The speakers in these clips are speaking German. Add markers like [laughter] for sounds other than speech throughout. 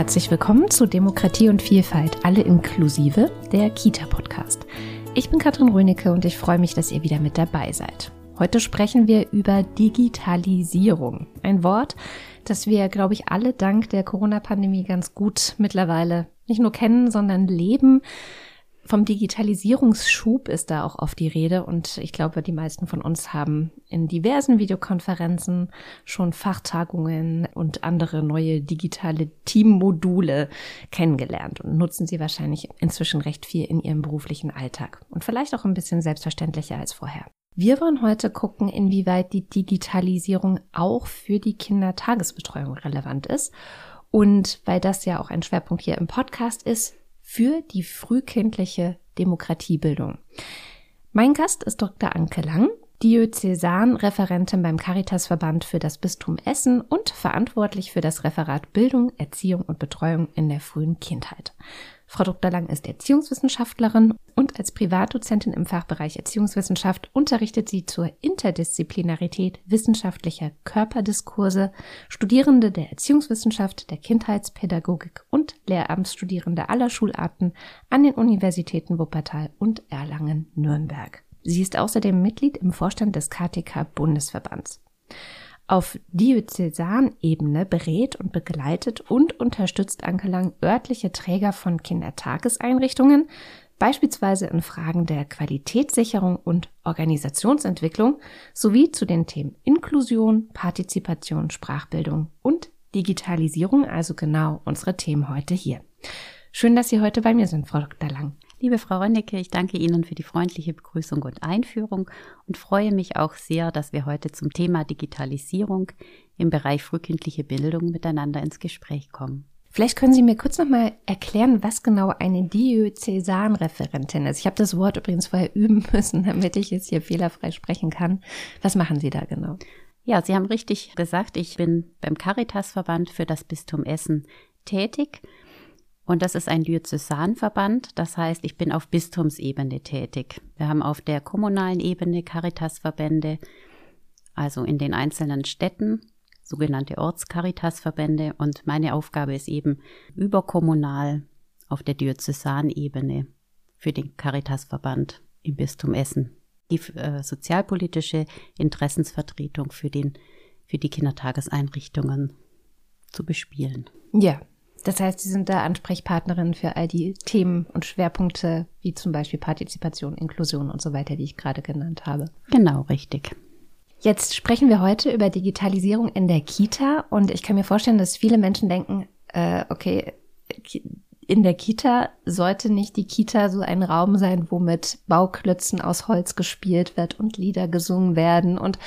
Herzlich willkommen zu Demokratie und Vielfalt, alle inklusive, der Kita-Podcast. Ich bin Katrin Rönecke und ich freue mich, dass ihr wieder mit dabei seid. Heute sprechen wir über Digitalisierung. Ein Wort, das wir, glaube ich, alle dank der Corona-Pandemie ganz gut mittlerweile nicht nur kennen, sondern leben. Vom Digitalisierungsschub ist da auch oft die Rede und ich glaube, die meisten von uns haben in diversen Videokonferenzen schon Fachtagungen und andere neue digitale Teammodule kennengelernt und nutzen sie wahrscheinlich inzwischen recht viel in ihrem beruflichen Alltag und vielleicht auch ein bisschen selbstverständlicher als vorher. Wir wollen heute gucken, inwieweit die Digitalisierung auch für die Kindertagesbetreuung relevant ist. Und weil das ja auch ein Schwerpunkt hier im Podcast ist, für die frühkindliche Demokratiebildung. Mein Gast ist Dr. Anke Lang, Diözesanreferentin beim Caritasverband für das Bistum Essen und verantwortlich für das Referat Bildung, Erziehung und Betreuung in der frühen Kindheit. Frau Dr. Lang ist Erziehungswissenschaftlerin und als Privatdozentin im Fachbereich Erziehungswissenschaft unterrichtet sie zur Interdisziplinarität wissenschaftlicher Körperdiskurse Studierende der Erziehungswissenschaft, der Kindheitspädagogik und Lehramtsstudierende aller Schularten an den Universitäten Wuppertal und Erlangen-Nürnberg. Sie ist außerdem Mitglied im Vorstand des KTK Bundesverbands auf Diözesanebene berät und begleitet und unterstützt Ankelang örtliche Träger von Kindertageseinrichtungen, beispielsweise in Fragen der Qualitätssicherung und Organisationsentwicklung sowie zu den Themen Inklusion, Partizipation, Sprachbildung und Digitalisierung, also genau unsere Themen heute hier. Schön, dass Sie heute bei mir sind, Frau Dr. Lang. Liebe Frau Rönnecke, ich danke Ihnen für die freundliche Begrüßung und Einführung und freue mich auch sehr, dass wir heute zum Thema Digitalisierung im Bereich frühkindliche Bildung miteinander ins Gespräch kommen. Vielleicht können Sie mir kurz nochmal erklären, was genau eine Diözesanreferentin ist. Ich habe das Wort übrigens vorher üben [laughs] müssen, damit ich es hier fehlerfrei sprechen kann. Was machen Sie da genau? Ja, Sie haben richtig gesagt, ich bin beim Caritasverband für das Bistum Essen tätig und das ist ein Diözesanverband, das heißt, ich bin auf Bistumsebene tätig. Wir haben auf der kommunalen Ebene Caritasverbände, also in den einzelnen Städten, sogenannte Ortscaritasverbände. Und meine Aufgabe ist eben überkommunal auf der Diözesanebene für den Caritasverband im Bistum Essen. Die äh, sozialpolitische Interessensvertretung für, den, für die Kindertageseinrichtungen zu bespielen. Ja, das heißt, Sie sind da Ansprechpartnerin für all die Themen und Schwerpunkte, wie zum Beispiel Partizipation, Inklusion und so weiter, die ich gerade genannt habe. Genau, richtig. Jetzt sprechen wir heute über Digitalisierung in der Kita und ich kann mir vorstellen, dass viele Menschen denken, äh, okay, in der Kita sollte nicht die Kita so ein Raum sein, wo mit Bauklötzen aus Holz gespielt wird und Lieder gesungen werden und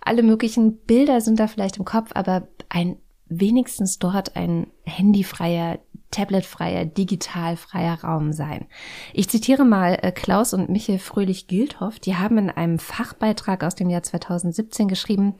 alle möglichen Bilder sind da vielleicht im Kopf, aber ein wenigstens dort ein handyfreier, tabletfreier, digitalfreier Raum sein. Ich zitiere mal äh, Klaus und Michael Fröhlich-Gildhoff. Die haben in einem Fachbeitrag aus dem Jahr 2017 geschrieben,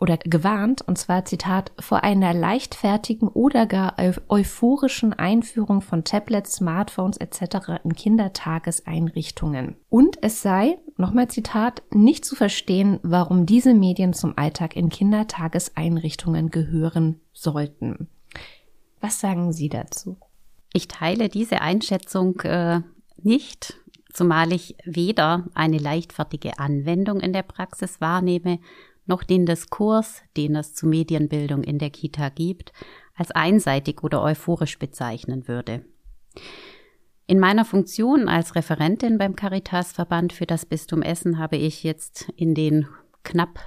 oder gewarnt, und zwar Zitat, vor einer leichtfertigen oder gar euphorischen Einführung von Tablets, Smartphones etc. in Kindertageseinrichtungen. Und es sei, nochmal Zitat, nicht zu verstehen, warum diese Medien zum Alltag in Kindertageseinrichtungen gehören sollten. Was sagen Sie dazu? Ich teile diese Einschätzung äh, nicht, zumal ich weder eine leichtfertige Anwendung in der Praxis wahrnehme, noch den Diskurs, den es zu Medienbildung in der Kita gibt, als einseitig oder euphorisch bezeichnen würde. In meiner Funktion als Referentin beim Caritasverband für das Bistum Essen habe ich jetzt in den knapp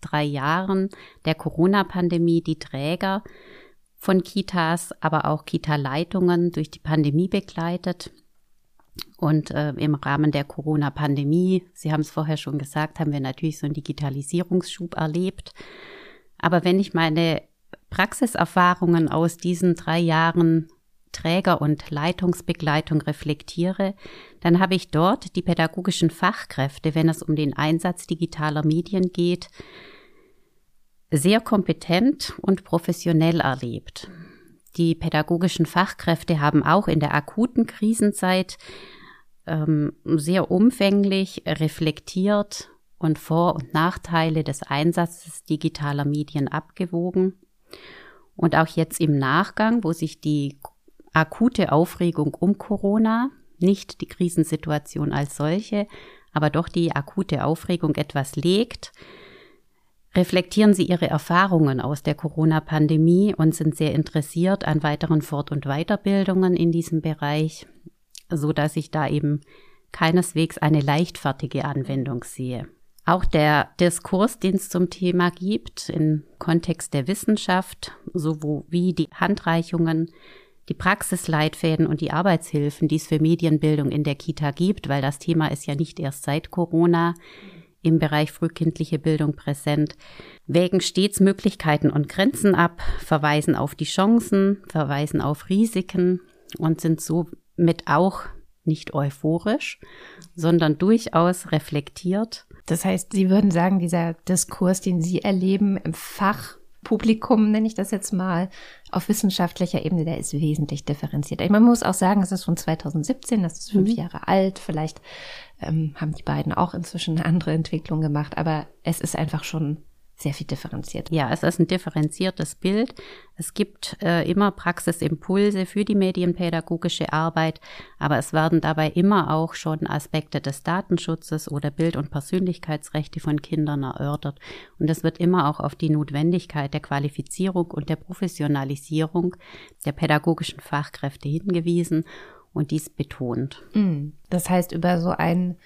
drei Jahren der Corona-Pandemie die Träger von Kitas, aber auch Kita-Leitungen durch die Pandemie begleitet und äh, im Rahmen der Corona-Pandemie, Sie haben es vorher schon gesagt, haben wir natürlich so einen Digitalisierungsschub erlebt. Aber wenn ich meine Praxiserfahrungen aus diesen drei Jahren Träger- und Leitungsbegleitung reflektiere, dann habe ich dort die pädagogischen Fachkräfte, wenn es um den Einsatz digitaler Medien geht, sehr kompetent und professionell erlebt. Die pädagogischen Fachkräfte haben auch in der akuten Krisenzeit ähm, sehr umfänglich reflektiert und Vor- und Nachteile des Einsatzes digitaler Medien abgewogen. Und auch jetzt im Nachgang, wo sich die akute Aufregung um Corona, nicht die Krisensituation als solche, aber doch die akute Aufregung etwas legt, reflektieren sie ihre Erfahrungen aus der Corona-Pandemie und sind sehr interessiert an weiteren Fort- und Weiterbildungen in diesem Bereich, so dass ich da eben keineswegs eine leichtfertige Anwendung sehe. Auch der Diskurs, den es zum Thema gibt, im Kontext der Wissenschaft, sowie die Handreichungen, die Praxisleitfäden und die Arbeitshilfen, die es für Medienbildung in der Kita gibt, weil das Thema ist ja nicht erst seit Corona im Bereich frühkindliche Bildung präsent, wägen stets Möglichkeiten und Grenzen ab, verweisen auf die Chancen, verweisen auf Risiken und sind somit auch nicht euphorisch, sondern durchaus reflektiert. Das heißt, Sie würden sagen, dieser Diskurs, den Sie erleben im Fachpublikum, nenne ich das jetzt mal, auf wissenschaftlicher Ebene, der ist wesentlich differenziert. Man muss auch sagen, es ist von 2017, das ist fünf mhm. Jahre alt. Vielleicht ähm, haben die beiden auch inzwischen eine andere Entwicklung gemacht, aber es ist einfach schon sehr viel differenziert. Ja, es ist ein differenziertes Bild. Es gibt äh, immer Praxisimpulse für die medienpädagogische Arbeit, aber es werden dabei immer auch schon Aspekte des Datenschutzes oder Bild- und Persönlichkeitsrechte von Kindern erörtert. Und es wird immer auch auf die Notwendigkeit der Qualifizierung und der Professionalisierung der pädagogischen Fachkräfte hingewiesen und dies betont. Mm. Das heißt, über so einen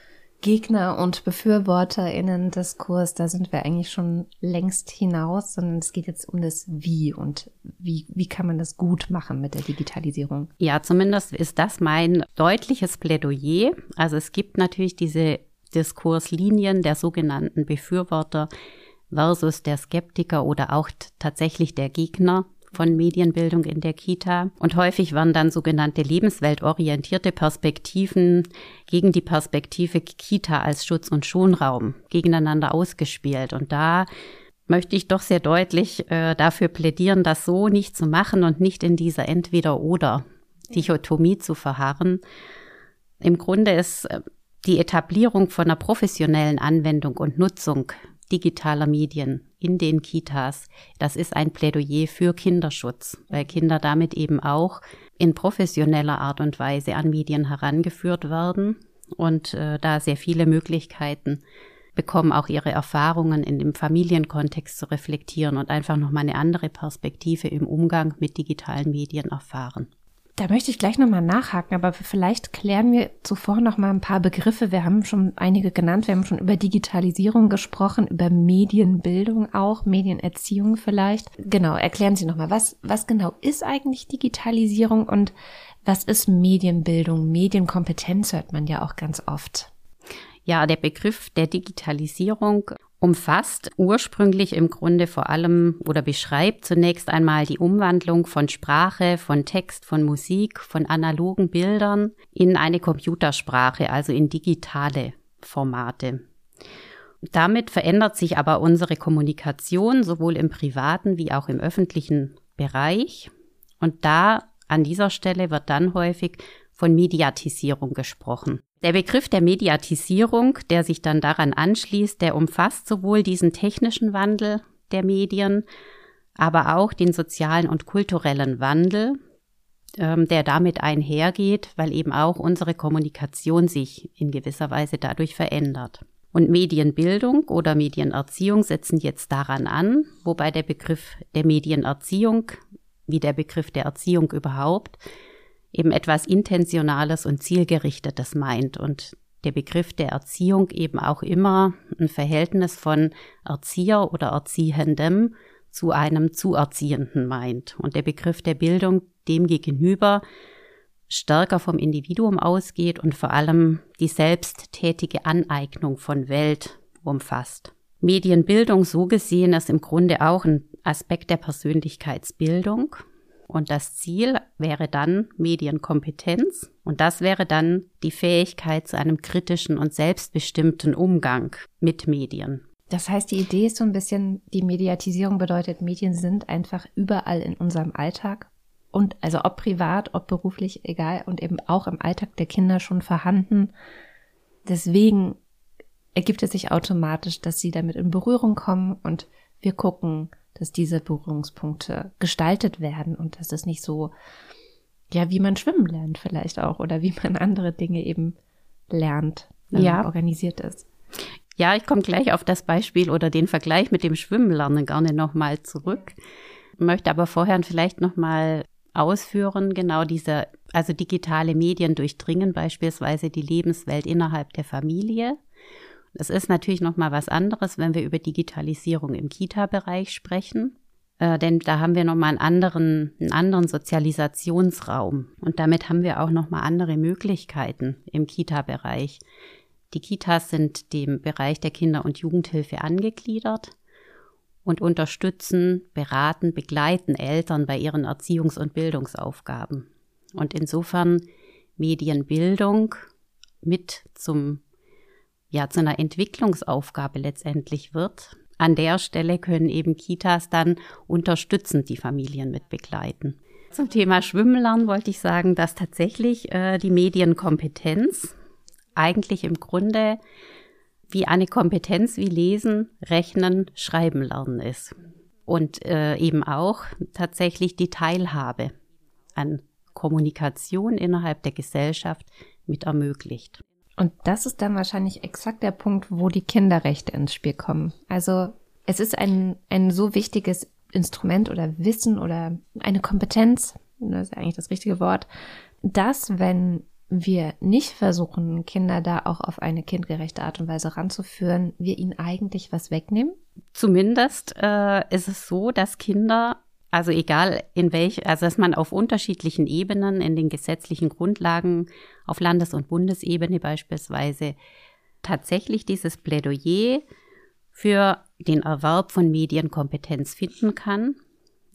Gegner- und BefürworterInnen-Diskurs, da sind wir eigentlich schon längst hinaus, sondern es geht jetzt um das Wie und wie, wie kann man das gut machen mit der Digitalisierung? Ja, zumindest ist das mein deutliches Plädoyer. Also es gibt natürlich diese Diskurslinien der sogenannten Befürworter versus der Skeptiker oder auch tatsächlich der Gegner von Medienbildung in der Kita. Und häufig waren dann sogenannte lebensweltorientierte Perspektiven gegen die Perspektive Kita als Schutz- und Schonraum gegeneinander ausgespielt. Und da möchte ich doch sehr deutlich äh, dafür plädieren, das so nicht zu machen und nicht in dieser Entweder-Oder-Dichotomie zu verharren. Im Grunde ist äh, die Etablierung von einer professionellen Anwendung und Nutzung digitaler Medien in den Kitas. Das ist ein Plädoyer für Kinderschutz, weil Kinder damit eben auch in professioneller Art und Weise an Medien herangeführt werden und äh, da sehr viele Möglichkeiten bekommen, auch ihre Erfahrungen in dem Familienkontext zu reflektieren und einfach nochmal eine andere Perspektive im Umgang mit digitalen Medien erfahren. Da möchte ich gleich nochmal nachhaken, aber vielleicht klären wir zuvor nochmal ein paar Begriffe. Wir haben schon einige genannt. Wir haben schon über Digitalisierung gesprochen, über Medienbildung auch, Medienerziehung vielleicht. Genau, erklären Sie nochmal, was, was genau ist eigentlich Digitalisierung und was ist Medienbildung? Medienkompetenz hört man ja auch ganz oft. Ja, der Begriff der Digitalisierung umfasst ursprünglich im Grunde vor allem oder beschreibt zunächst einmal die Umwandlung von Sprache, von Text, von Musik, von analogen Bildern in eine Computersprache, also in digitale Formate. Damit verändert sich aber unsere Kommunikation sowohl im privaten wie auch im öffentlichen Bereich. Und da an dieser Stelle wird dann häufig von Mediatisierung gesprochen. Der Begriff der Mediatisierung, der sich dann daran anschließt, der umfasst sowohl diesen technischen Wandel der Medien, aber auch den sozialen und kulturellen Wandel, ähm, der damit einhergeht, weil eben auch unsere Kommunikation sich in gewisser Weise dadurch verändert. Und Medienbildung oder Medienerziehung setzen jetzt daran an, wobei der Begriff der Medienerziehung, wie der Begriff der Erziehung überhaupt, eben etwas Intentionales und Zielgerichtetes meint. Und der Begriff der Erziehung eben auch immer ein Verhältnis von Erzieher oder Erziehendem zu einem Zuerziehenden meint. Und der Begriff der Bildung demgegenüber stärker vom Individuum ausgeht und vor allem die selbsttätige Aneignung von Welt umfasst. Medienbildung so gesehen ist im Grunde auch ein Aspekt der Persönlichkeitsbildung und das Ziel wäre dann Medienkompetenz. Und das wäre dann die Fähigkeit zu einem kritischen und selbstbestimmten Umgang mit Medien. Das heißt, die Idee ist so ein bisschen, die Mediatisierung bedeutet, Medien sind einfach überall in unserem Alltag. Und also ob privat, ob beruflich, egal, und eben auch im Alltag der Kinder schon vorhanden. Deswegen ergibt es sich automatisch, dass sie damit in Berührung kommen und wir gucken, dass diese Berührungspunkte gestaltet werden und dass es nicht so, ja, wie man schwimmen lernt vielleicht auch oder wie man [laughs] andere Dinge eben lernt, ähm, ja. organisiert ist. Ja, ich komme gleich auf das Beispiel oder den Vergleich mit dem Schwimmenlernen gerne nochmal zurück. Möchte aber vorher vielleicht nochmal ausführen, genau diese, also digitale Medien durchdringen beispielsweise die Lebenswelt innerhalb der Familie. Das ist natürlich nochmal was anderes, wenn wir über Digitalisierung im Kita-Bereich sprechen. Äh, denn da haben wir nochmal einen anderen, einen anderen Sozialisationsraum. Und damit haben wir auch nochmal andere Möglichkeiten im Kita-Bereich. Die Kitas sind dem Bereich der Kinder- und Jugendhilfe angegliedert und unterstützen, beraten, begleiten Eltern bei ihren Erziehungs- und Bildungsaufgaben. Und insofern Medienbildung mit zum, ja, zu einer Entwicklungsaufgabe letztendlich wird. An der Stelle können eben Kitas dann unterstützend die Familien mit begleiten. Zum Thema Schwimmen wollte ich sagen, dass tatsächlich äh, die Medienkompetenz eigentlich im Grunde wie eine Kompetenz wie Lesen, Rechnen, Schreiben lernen ist. Und äh, eben auch tatsächlich die Teilhabe an Kommunikation innerhalb der Gesellschaft mit ermöglicht. Und das ist dann wahrscheinlich exakt der Punkt, wo die Kinderrechte ins Spiel kommen. Also es ist ein, ein so wichtiges Instrument oder Wissen oder eine Kompetenz, das ist eigentlich das richtige Wort, dass wenn wir nicht versuchen, Kinder da auch auf eine kindgerechte Art und Weise ranzuführen, wir ihnen eigentlich was wegnehmen? Zumindest äh, ist es so, dass Kinder, also egal in welch, also dass man auf unterschiedlichen Ebenen, in den gesetzlichen Grundlagen, auf Landes- und Bundesebene beispielsweise, tatsächlich dieses Plädoyer für den Erwerb von Medienkompetenz finden kann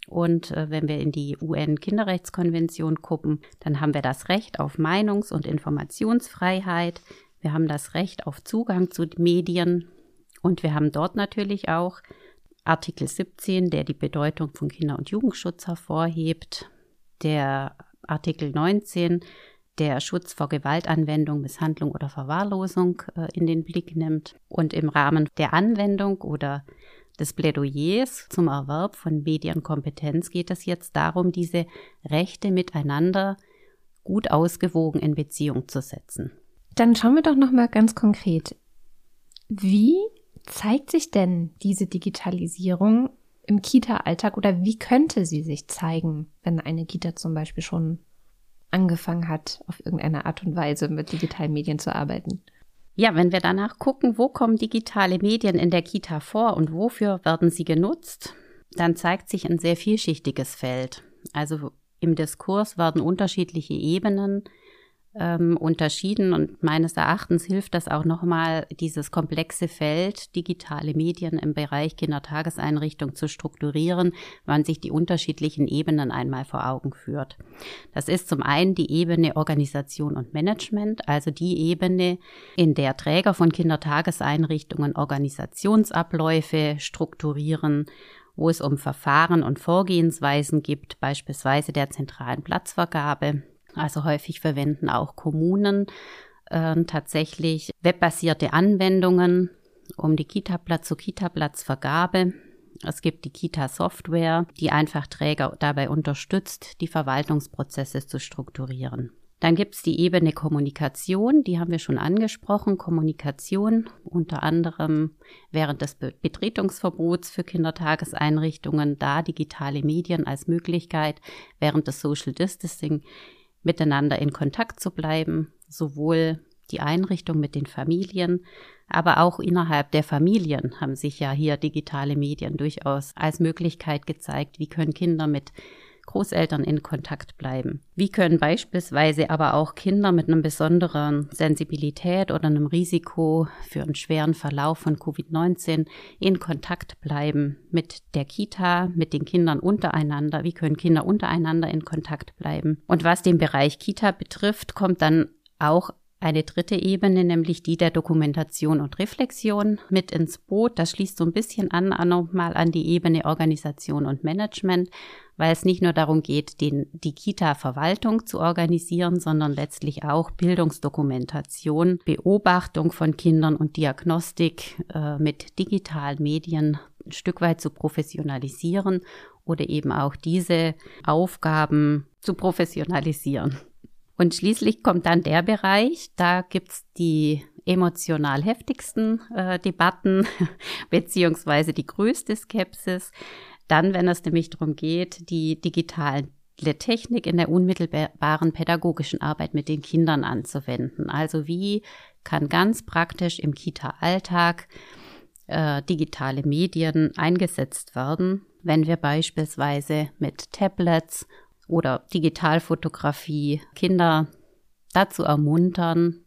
und äh, wenn wir in die UN-Kinderrechtskonvention gucken, dann haben wir das Recht auf Meinungs- und Informationsfreiheit. Wir haben das Recht auf Zugang zu Medien. Und wir haben dort natürlich auch Artikel 17, der die Bedeutung von Kinder- und Jugendschutz hervorhebt. Der Artikel 19, der Schutz vor Gewaltanwendung, Misshandlung oder Verwahrlosung äh, in den Blick nimmt. Und im Rahmen der Anwendung oder des Plädoyers zum Erwerb von Medienkompetenz geht es jetzt darum, diese Rechte miteinander gut ausgewogen in Beziehung zu setzen. Dann schauen wir doch noch mal ganz konkret. Wie zeigt sich denn diese Digitalisierung im Kita-Alltag oder wie könnte sie sich zeigen, wenn eine Kita zum Beispiel schon angefangen hat, auf irgendeine Art und Weise mit digitalen Medien zu arbeiten? Ja, wenn wir danach gucken, wo kommen digitale Medien in der Kita vor und wofür werden sie genutzt, dann zeigt sich ein sehr vielschichtiges Feld. Also im Diskurs werden unterschiedliche Ebenen ähm, unterschieden und meines Erachtens hilft das auch nochmal, dieses komplexe Feld digitale Medien im Bereich Kindertageseinrichtung zu strukturieren, wenn man sich die unterschiedlichen Ebenen einmal vor Augen führt. Das ist zum einen die Ebene Organisation und Management, also die Ebene, in der Träger von Kindertageseinrichtungen Organisationsabläufe strukturieren wo es um Verfahren und Vorgehensweisen gibt, beispielsweise der zentralen Platzvergabe, also häufig verwenden auch Kommunen äh, tatsächlich webbasierte Anwendungen um die Kita-Platz zu Kita-Platzvergabe. Es gibt die Kita-Software, die einfach Träger dabei unterstützt, die Verwaltungsprozesse zu strukturieren. Dann gibt es die Ebene Kommunikation, die haben wir schon angesprochen. Kommunikation unter anderem während des Betretungsverbots für Kindertageseinrichtungen, da digitale Medien als Möglichkeit, während des Social Distancing miteinander in Kontakt zu bleiben, sowohl die Einrichtung mit den Familien, aber auch innerhalb der Familien haben sich ja hier digitale Medien durchaus als Möglichkeit gezeigt, wie können Kinder mit Großeltern in Kontakt bleiben. Wie können beispielsweise aber auch Kinder mit einer besonderen Sensibilität oder einem Risiko für einen schweren Verlauf von Covid-19 in Kontakt bleiben mit der Kita, mit den Kindern untereinander? Wie können Kinder untereinander in Kontakt bleiben? Und was den Bereich Kita betrifft, kommt dann auch eine dritte Ebene, nämlich die der Dokumentation und Reflexion mit ins Boot. Das schließt so ein bisschen an, nochmal an die Ebene Organisation und Management, weil es nicht nur darum geht, den, die Kita-Verwaltung zu organisieren, sondern letztlich auch Bildungsdokumentation, Beobachtung von Kindern und Diagnostik äh, mit digitalen Medien ein Stück weit zu professionalisieren oder eben auch diese Aufgaben zu professionalisieren. Und schließlich kommt dann der Bereich, da gibt's die emotional heftigsten äh, Debatten [laughs] beziehungsweise die größte Skepsis. Dann, wenn es nämlich darum geht, die digitale Technik in der unmittelbaren pädagogischen Arbeit mit den Kindern anzuwenden. Also wie kann ganz praktisch im Kita-Alltag äh, digitale Medien eingesetzt werden, wenn wir beispielsweise mit Tablets oder Digitalfotografie Kinder dazu ermuntern,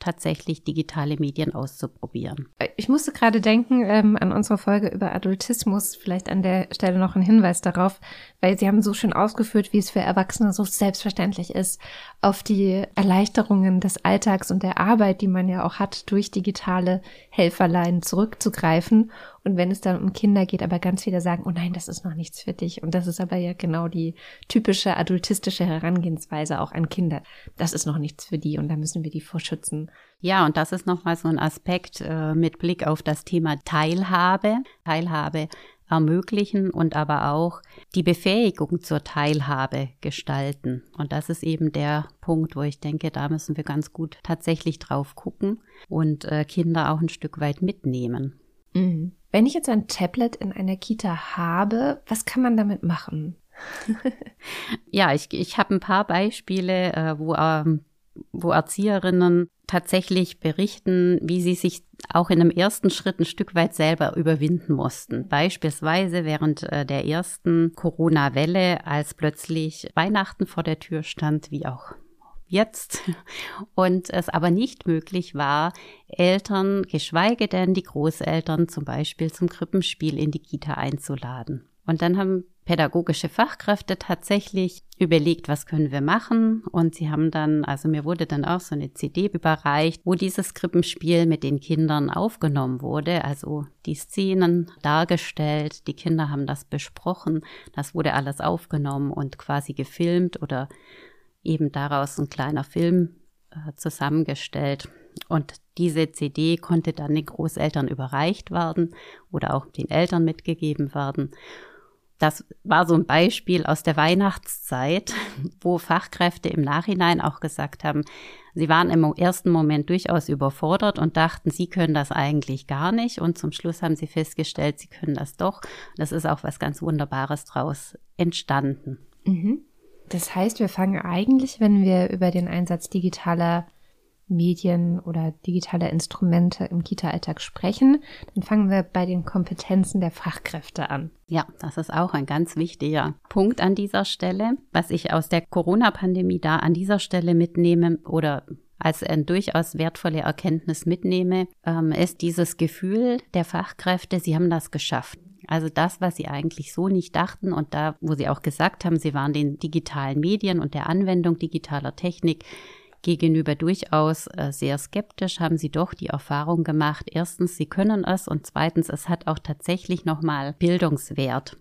tatsächlich digitale Medien auszuprobieren. Ich musste gerade denken ähm, an unsere Folge über Adultismus, vielleicht an der Stelle noch ein Hinweis darauf, weil Sie haben so schön ausgeführt, wie es für Erwachsene so selbstverständlich ist, auf die Erleichterungen des Alltags und der Arbeit, die man ja auch hat, durch digitale Helferlein zurückzugreifen. Und wenn es dann um Kinder geht, aber ganz viele sagen, oh nein, das ist noch nichts für dich. Und das ist aber ja genau die typische adultistische Herangehensweise auch an Kinder. Das ist noch nichts für die und da müssen wir die vorschützen. Ja, und das ist nochmal so ein Aspekt äh, mit Blick auf das Thema Teilhabe. Teilhabe ermöglichen und aber auch die Befähigung zur Teilhabe gestalten. Und das ist eben der Punkt, wo ich denke, da müssen wir ganz gut tatsächlich drauf gucken und äh, Kinder auch ein Stück weit mitnehmen. Mhm. Wenn ich jetzt ein Tablet in einer Kita habe, was kann man damit machen? [laughs] ja, ich, ich habe ein paar Beispiele, äh, wo, ähm, wo Erzieherinnen tatsächlich berichten, wie sie sich auch in einem ersten Schritt ein Stück weit selber überwinden mussten. Beispielsweise während äh, der ersten Corona-Welle, als plötzlich Weihnachten vor der Tür stand, wie auch jetzt [laughs] und es aber nicht möglich war, Eltern, geschweige denn die Großeltern zum Beispiel zum Krippenspiel in die Kita einzuladen. Und dann haben pädagogische Fachkräfte tatsächlich überlegt, was können wir machen. Und sie haben dann, also mir wurde dann auch so eine CD überreicht, wo dieses Krippenspiel mit den Kindern aufgenommen wurde. Also die Szenen dargestellt, die Kinder haben das besprochen, das wurde alles aufgenommen und quasi gefilmt oder eben daraus ein kleiner Film äh, zusammengestellt. Und diese CD konnte dann den Großeltern überreicht werden oder auch den Eltern mitgegeben werden. Das war so ein Beispiel aus der Weihnachtszeit, [laughs] wo Fachkräfte im Nachhinein auch gesagt haben, sie waren im ersten Moment durchaus überfordert und dachten, sie können das eigentlich gar nicht. Und zum Schluss haben sie festgestellt, sie können das doch. Das ist auch was ganz Wunderbares draus entstanden. Mhm. Das heißt, wir fangen eigentlich, wenn wir über den Einsatz digitaler Medien oder digitaler Instrumente im Kita-Alltag sprechen, dann fangen wir bei den Kompetenzen der Fachkräfte an. Ja, das ist auch ein ganz wichtiger Punkt an dieser Stelle. Was ich aus der Corona-Pandemie da an dieser Stelle mitnehme oder als eine durchaus wertvolle Erkenntnis mitnehme, ähm, ist dieses Gefühl der Fachkräfte, sie haben das geschafft. Also das, was sie eigentlich so nicht dachten und da, wo sie auch gesagt haben, sie waren den digitalen Medien und der Anwendung digitaler Technik gegenüber durchaus äh, sehr skeptisch, haben sie doch die Erfahrung gemacht, erstens, sie können es und zweitens, es hat auch tatsächlich nochmal Bildungswert.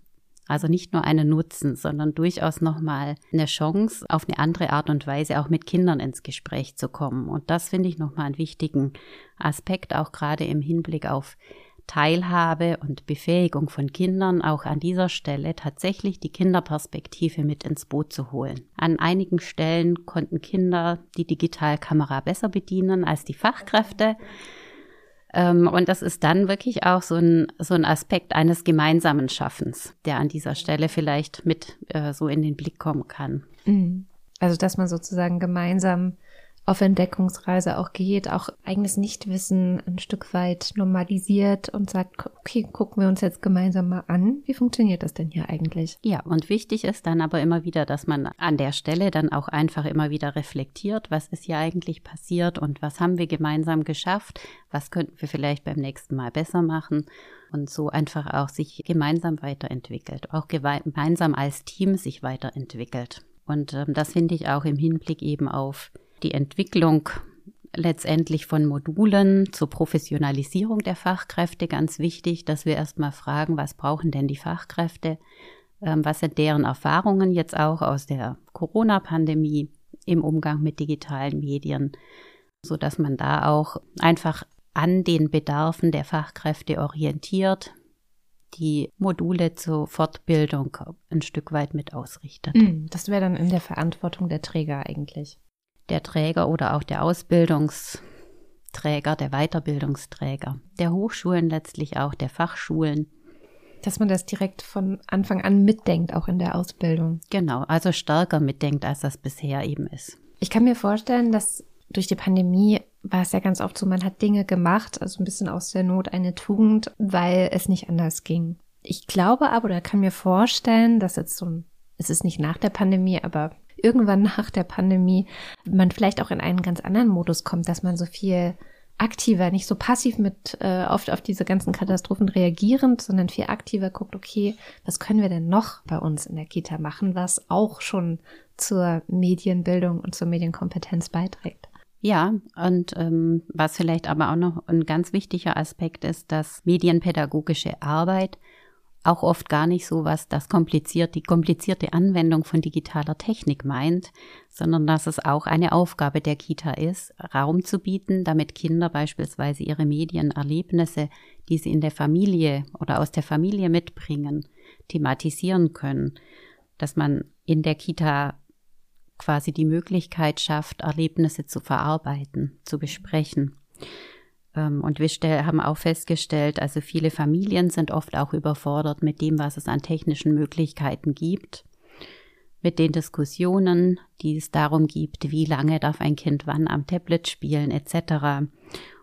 Also nicht nur einen Nutzen, sondern durchaus nochmal eine Chance, auf eine andere Art und Weise auch mit Kindern ins Gespräch zu kommen. Und das finde ich nochmal einen wichtigen Aspekt, auch gerade im Hinblick auf Teilhabe und Befähigung von Kindern auch an dieser Stelle tatsächlich die Kinderperspektive mit ins Boot zu holen. An einigen Stellen konnten Kinder die Digitalkamera besser bedienen als die Fachkräfte. Ähm, und das ist dann wirklich auch so ein, so ein Aspekt eines gemeinsamen Schaffens, der an dieser Stelle vielleicht mit äh, so in den Blick kommen kann. Mhm. Also, dass man sozusagen gemeinsam auf Entdeckungsreise auch geht, auch eigenes Nichtwissen ein Stück weit normalisiert und sagt, okay, gucken wir uns jetzt gemeinsam mal an. Wie funktioniert das denn hier eigentlich? Ja, und wichtig ist dann aber immer wieder, dass man an der Stelle dann auch einfach immer wieder reflektiert, was ist hier eigentlich passiert und was haben wir gemeinsam geschafft, was könnten wir vielleicht beim nächsten Mal besser machen und so einfach auch sich gemeinsam weiterentwickelt, auch gemeinsam als Team sich weiterentwickelt. Und ähm, das finde ich auch im Hinblick eben auf die Entwicklung letztendlich von Modulen zur Professionalisierung der Fachkräfte ganz wichtig, dass wir erstmal fragen, was brauchen denn die Fachkräfte? Ähm, was sind deren Erfahrungen jetzt auch aus der Corona-Pandemie im Umgang mit digitalen Medien, so dass man da auch einfach an den Bedarfen der Fachkräfte orientiert, die Module zur Fortbildung ein Stück weit mit ausrichtet. Hm, das wäre dann in der Verantwortung der Träger eigentlich. Der Träger oder auch der Ausbildungsträger, der Weiterbildungsträger, der Hochschulen letztlich auch, der Fachschulen. Dass man das direkt von Anfang an mitdenkt, auch in der Ausbildung. Genau, also stärker mitdenkt, als das bisher eben ist. Ich kann mir vorstellen, dass durch die Pandemie war es ja ganz oft so, man hat Dinge gemacht, also ein bisschen aus der Not eine Tugend, weil es nicht anders ging. Ich glaube aber oder kann mir vorstellen, dass jetzt so ein, es ist nicht nach der Pandemie, aber irgendwann nach der Pandemie man vielleicht auch in einen ganz anderen Modus kommt, dass man so viel aktiver, nicht so passiv mit äh, oft auf diese ganzen Katastrophen reagierend, sondern viel aktiver guckt, okay, was können wir denn noch bei uns in der Kita machen, was auch schon zur Medienbildung und zur Medienkompetenz beiträgt. Ja, und ähm, was vielleicht aber auch noch ein ganz wichtiger Aspekt ist, dass medienpädagogische Arbeit auch oft gar nicht so was das kompliziert, die komplizierte Anwendung von digitaler Technik meint, sondern dass es auch eine Aufgabe der Kita ist, Raum zu bieten, damit Kinder beispielsweise ihre Medienerlebnisse, die sie in der Familie oder aus der Familie mitbringen, thematisieren können, dass man in der Kita quasi die Möglichkeit schafft, Erlebnisse zu verarbeiten, zu besprechen. Ähm, und wir haben auch festgestellt, also viele Familien sind oft auch überfordert mit dem, was es an technischen Möglichkeiten gibt, mit den Diskussionen, die es darum gibt, wie lange darf ein Kind wann am Tablet spielen etc.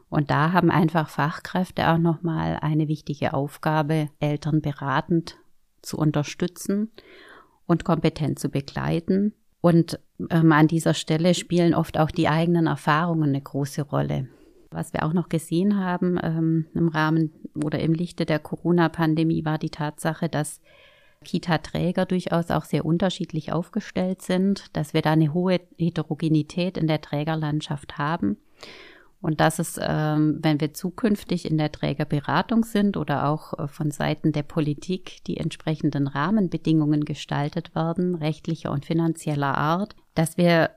Und da haben einfach Fachkräfte auch nochmal eine wichtige Aufgabe, Eltern beratend zu unterstützen und kompetent zu begleiten und ähm, an dieser Stelle spielen oft auch die eigenen Erfahrungen eine große Rolle. Was wir auch noch gesehen haben ähm, im Rahmen oder im Lichte der Corona-Pandemie war die Tatsache, dass Kita-Träger durchaus auch sehr unterschiedlich aufgestellt sind, dass wir da eine hohe Heterogenität in der Trägerlandschaft haben und dass es, ähm, wenn wir zukünftig in der Trägerberatung sind oder auch äh, von Seiten der Politik die entsprechenden Rahmenbedingungen gestaltet werden, rechtlicher und finanzieller Art, dass wir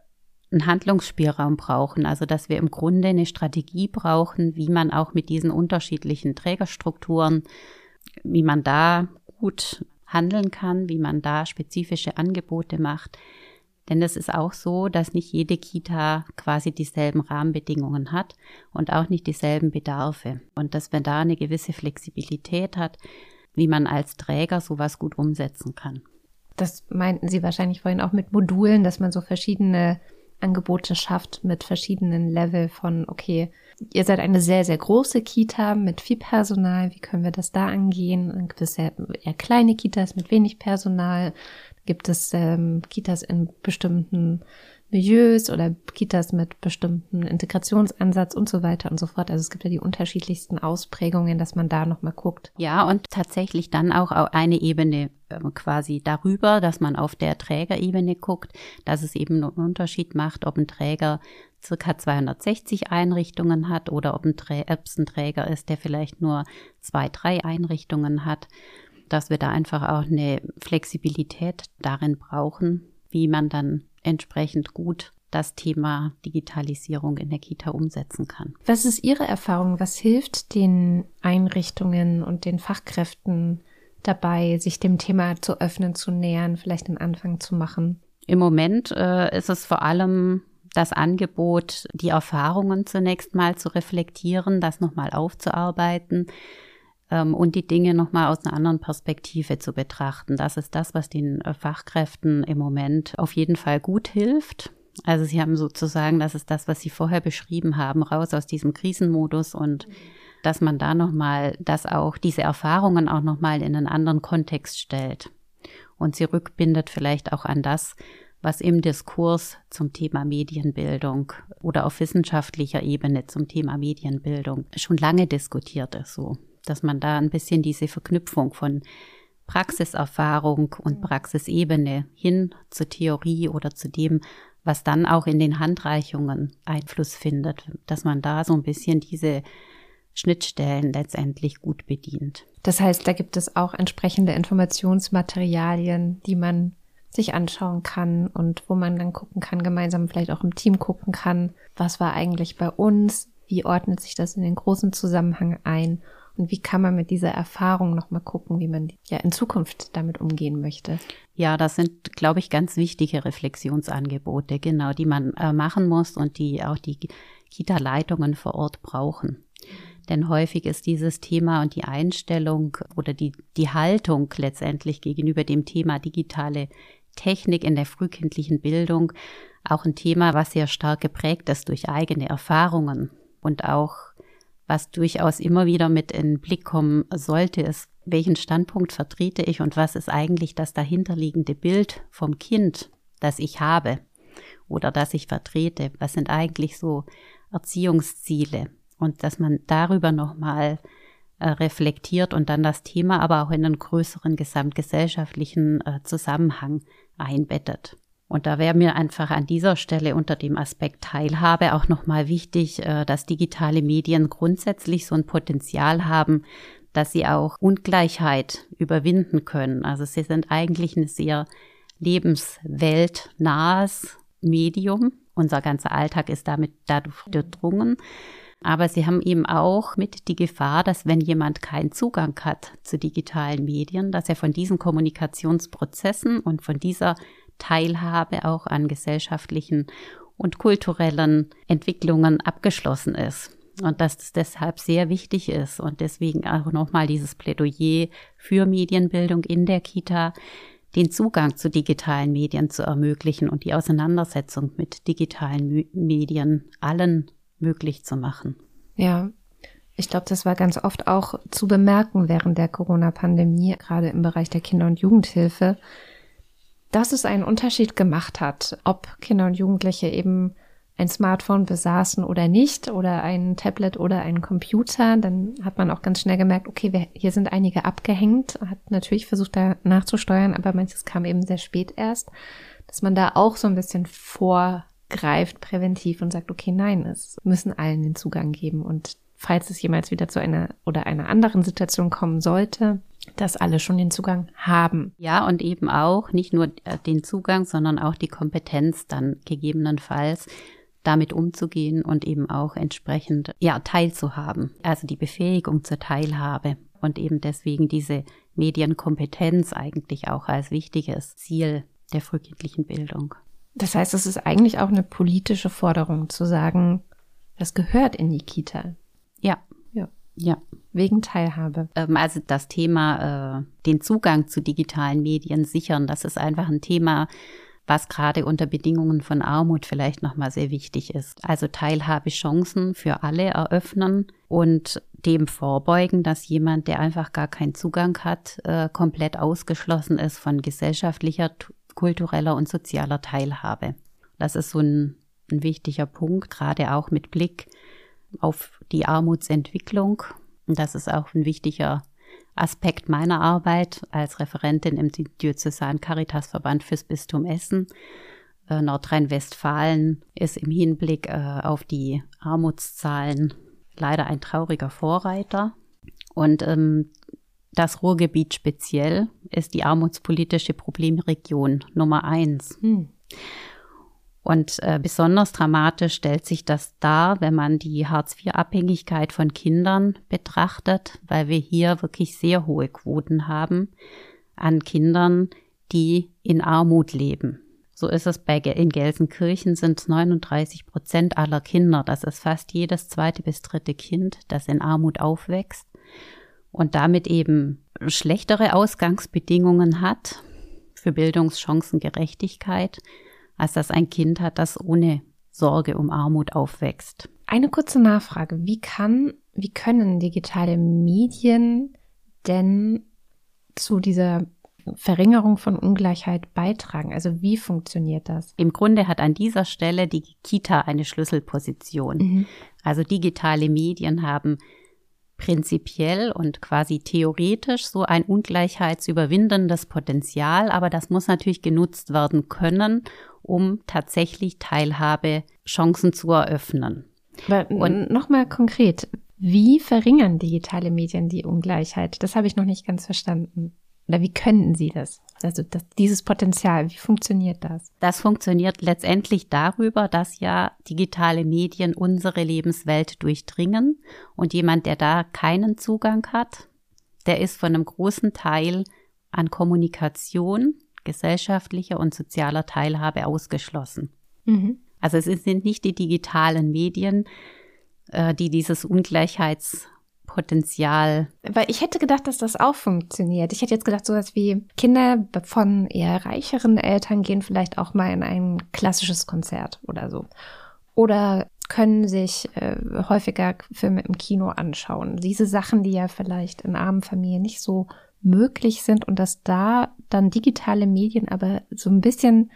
einen Handlungsspielraum brauchen, also dass wir im Grunde eine Strategie brauchen, wie man auch mit diesen unterschiedlichen Trägerstrukturen, wie man da gut handeln kann, wie man da spezifische Angebote macht, denn es ist auch so, dass nicht jede Kita quasi dieselben Rahmenbedingungen hat und auch nicht dieselben Bedarfe. Und dass man da eine gewisse Flexibilität hat, wie man als Träger sowas gut umsetzen kann. Das meinten Sie wahrscheinlich vorhin auch mit Modulen, dass man so verschiedene Angebote schafft mit verschiedenen Level von, okay, ihr seid eine sehr, sehr große Kita mit viel Personal, wie können wir das da angehen? Gibt es eher, eher kleine Kitas mit wenig Personal gibt es ähm, Kitas in bestimmten Milieus oder Kitas mit bestimmten Integrationsansatz und so weiter und so fort. Also es gibt ja die unterschiedlichsten Ausprägungen, dass man da nochmal guckt. Ja, und tatsächlich dann auch eine Ebene äh, quasi darüber, dass man auf der Trägerebene guckt, dass es eben einen Unterschied macht, ob ein Träger circa 260 Einrichtungen hat oder ob ein Träger ist, der vielleicht nur zwei, drei Einrichtungen hat dass wir da einfach auch eine Flexibilität darin brauchen, wie man dann entsprechend gut das Thema Digitalisierung in der Kita umsetzen kann. Was ist Ihre Erfahrung? Was hilft den Einrichtungen und den Fachkräften dabei, sich dem Thema zu öffnen, zu nähern, vielleicht einen Anfang zu machen? Im Moment äh, ist es vor allem das Angebot, die Erfahrungen zunächst mal zu reflektieren, das nochmal aufzuarbeiten, ähm, und die Dinge nochmal aus einer anderen Perspektive zu betrachten. Das ist das, was den äh, Fachkräften im Moment auf jeden Fall gut hilft. Also sie haben sozusagen, das ist das, was Sie vorher beschrieben haben, raus aus diesem Krisenmodus und dass man da nochmal, dass auch diese Erfahrungen auch nochmal in einen anderen Kontext stellt und sie rückbindet vielleicht auch an das, was im Diskurs zum Thema Medienbildung oder auf wissenschaftlicher Ebene zum Thema Medienbildung schon lange diskutiert ist, so dass man da ein bisschen diese Verknüpfung von Praxiserfahrung und Praxisebene hin zur Theorie oder zu dem, was dann auch in den Handreichungen Einfluss findet, dass man da so ein bisschen diese Schnittstellen letztendlich gut bedient. Das heißt, da gibt es auch entsprechende Informationsmaterialien, die man sich anschauen kann und wo man dann gucken kann, gemeinsam vielleicht auch im Team gucken kann, was war eigentlich bei uns, wie ordnet sich das in den großen Zusammenhang ein Und wie kann man mit dieser Erfahrung nochmal gucken, wie man ja in Zukunft damit umgehen möchte? Ja, das sind, glaube ich, ganz wichtige Reflexionsangebote, genau, die man äh, machen muss und die auch die Kita-Leitungen vor Ort brauchen. Denn häufig ist dieses Thema und die Einstellung oder die, die Haltung letztendlich gegenüber dem Thema digitale Technik in der frühkindlichen Bildung auch ein Thema, was sehr stark geprägt ist durch eigene Erfahrungen und auch was durchaus immer wieder mit in den Blick kommen sollte, ist, welchen Standpunkt vertrete ich und was ist eigentlich das dahinterliegende Bild vom Kind, das ich habe oder das ich vertrete? Was sind eigentlich so Erziehungsziele? Und dass man darüber nochmal äh, reflektiert und dann das Thema aber auch in einen größeren gesamtgesellschaftlichen äh, Zusammenhang einbettet. Und da wäre mir einfach an dieser Stelle unter dem Aspekt Teilhabe auch nochmal wichtig, äh, dass digitale Medien grundsätzlich so ein Potenzial haben, dass sie auch Ungleichheit überwinden können. Also sie sind eigentlich ein sehr lebensweltnahes Medium. Unser ganzer Alltag ist damit dadurch durchdrungen. Aber sie haben eben auch mit die Gefahr, dass wenn jemand keinen Zugang hat zu digitalen Medien, dass er von diesen Kommunikationsprozessen und von dieser Teilhabe auch an gesellschaftlichen und kulturellen Entwicklungen abgeschlossen ist. Und dass es deshalb sehr wichtig ist und deswegen auch nochmal dieses Plädoyer für Medienbildung in der Kita, den Zugang zu digitalen Medien zu ermöglichen und die Auseinandersetzung mit digitalen Medien allen möglich zu machen. Ja, ich glaube, das war ganz oft auch zu bemerken während der Corona-Pandemie, gerade im Bereich der Kinder- und Jugendhilfe, dass es einen Unterschied gemacht hat, ob Kinder und Jugendliche eben ein Smartphone besaßen oder nicht oder ein Tablet oder einen Computer, dann hat man auch ganz schnell gemerkt, okay, wir, hier sind einige abgehängt, hat natürlich versucht da nachzusteuern, aber manches kam eben sehr spät erst, dass man da auch so ein bisschen vorgreift präventiv und sagt, okay, nein, es müssen allen den Zugang geben. Und falls es jemals wieder zu einer oder einer anderen Situation kommen sollte, dass alle schon den Zugang haben. Ja, und eben auch nicht nur äh, den Zugang, sondern auch die Kompetenz dann gegebenenfalls damit umzugehen und eben auch entsprechend ja teilzuhaben. Also die Befähigung zur Teilhabe und eben deswegen diese Medienkompetenz eigentlich auch als wichtiges Ziel der frühkindlichen Bildung. Das heißt, es ist eigentlich auch eine politische Forderung zu sagen, das gehört in die Kita. Ja. Ja. Wegen Teilhabe. Ähm, also das Thema, äh, den Zugang zu digitalen Medien sichern, das ist einfach ein Thema, was gerade unter Bedingungen von Armut vielleicht nochmal sehr wichtig ist. Also Teilhabechancen für alle eröffnen und dem vorbeugen, dass jemand, der einfach gar keinen Zugang hat, äh, komplett ausgeschlossen ist von gesellschaftlicher, kultureller und sozialer Teilhabe. Das ist so ein, ein wichtiger Punkt, gerade auch mit Blick auf die Armutsentwicklung. Und das ist auch ein wichtiger Aspekt meiner Arbeit als Referentin im Diözesan Caritasverband fürs Bistum Essen. Äh, Nordrhein-Westfalen ist im Hinblick äh, auf die Armutszahlen leider ein trauriger Vorreiter. Und ähm, das Ruhrgebiet speziell ist die armutspolitische Problemregion Nummer eins. Hm. Und äh, besonders dramatisch stellt sich das dar, wenn man die Hartz-IV-Abhängigkeit von Kindern betrachtet, weil wir hier wirklich sehr hohe Quoten haben an Kindern, die in Armut leben. So ist es bei in Gelsenkirchen sind 39 Prozent aller Kinder. Das ist fast jedes zweite bis dritte Kind, das in Armut aufwächst und damit eben schlechtere Ausgangsbedingungen hat für Bildungschancengerechtigkeit als dass ein Kind hat, das ohne Sorge um Armut aufwächst. Eine kurze Nachfrage. Wie kann, wie können digitale Medien denn zu dieser Verringerung von Ungleichheit beitragen? Also wie funktioniert das? Im Grunde hat an dieser Stelle die Kita eine Schlüsselposition. Mhm. Also digitale Medien haben prinzipiell und quasi theoretisch so ein ungleichheitsüberwindendes Potenzial, aber das muss natürlich genutzt werden können, um tatsächlich Teilhabe Chancen zu eröffnen. und nochmal konkret, wie verringern digitale Medien die Ungleichheit? Das habe ich noch nicht ganz verstanden. Oder wie könnten sie das? Also das, dieses Potenzial, wie funktioniert das? Das funktioniert letztendlich darüber, dass ja digitale Medien unsere Lebenswelt durchdringen und jemand, der da keinen Zugang hat, der ist von einem großen Teil an Kommunikation, gesellschaftlicher und sozialer Teilhabe ausgeschlossen. Mhm. Also es sind nicht die digitalen Medien, äh, die dieses Ungleichheitspotenzial. Weil ich hätte gedacht, dass das auch funktioniert. Ich hätte jetzt gedacht, sowas wie Kinder von eher reicheren Eltern gehen vielleicht auch mal in ein klassisches Konzert oder so. Oder können sich äh, häufiger Filme im Kino anschauen. Diese Sachen, die ja vielleicht in armen Familien nicht so möglich sind und dass da dann digitale Medien aber so ein bisschen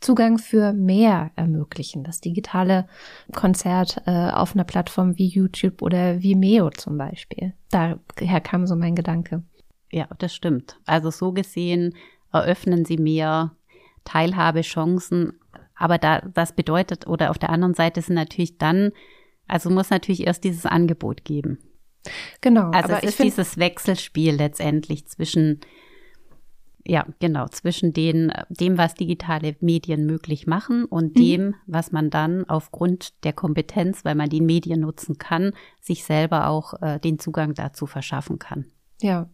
Zugang für mehr ermöglichen. Das digitale Konzert äh, auf einer Plattform wie YouTube oder Vimeo zum Beispiel. Daher kam so mein Gedanke. Ja, das stimmt. Also so gesehen eröffnen sie mehr Teilhabechancen. Aber da, das bedeutet, oder auf der anderen Seite sind natürlich dann, also muss natürlich erst dieses Angebot geben. Genau. Also es ist dieses Wechselspiel letztendlich zwischen ja, genau, zwischen den, dem, was digitale Medien möglich machen und mhm. dem, was man dann aufgrund der Kompetenz, weil man die Medien nutzen kann, sich selber auch äh, den Zugang dazu verschaffen kann. Ja.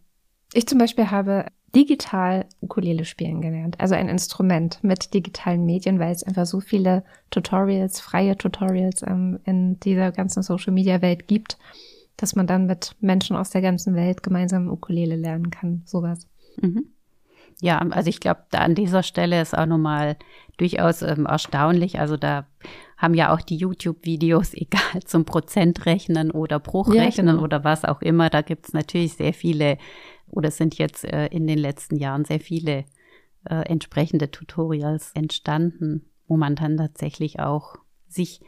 Ich zum Beispiel habe digital Ukulele spielen gelernt, also ein Instrument mit digitalen Medien, weil es einfach so viele Tutorials, freie Tutorials ähm, in dieser ganzen Social Media Welt gibt, dass man dann mit Menschen aus der ganzen Welt gemeinsam Ukulele lernen kann, sowas. Mhm. Ja, also ich glaube, da an dieser Stelle ist auch nochmal durchaus ähm, erstaunlich. Also da haben ja auch die YouTube-Videos, [laughs] egal zum Prozentrechnen oder Bruchrechnen ja, genau. oder was auch immer, da gibt es natürlich sehr viele oder sind jetzt äh, in den letzten Jahren sehr viele äh, entsprechende Tutorials entstanden, wo man dann tatsächlich auch sich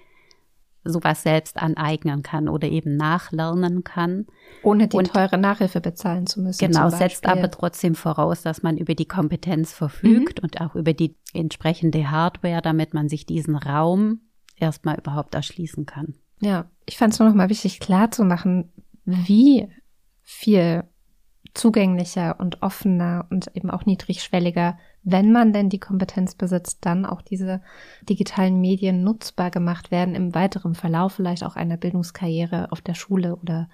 sowas selbst aneignen kann oder eben nachlernen kann. Ohne die und, teure Nachhilfe bezahlen zu müssen. Genau, setzt aber trotzdem voraus, dass man über die Kompetenz verfügt mhm. und auch über die entsprechende Hardware, damit man sich diesen Raum erstmal überhaupt erschließen kann. Ja, ich fand es nur noch mal wichtig klar zu machen, wie viel zugänglicher und offener und eben auch niedrigschwelliger wenn man denn die Kompetenz besitzt, dann auch diese digitalen Medien nutzbar gemacht werden im weiteren Verlauf vielleicht auch einer Bildungskarriere auf der Schule oder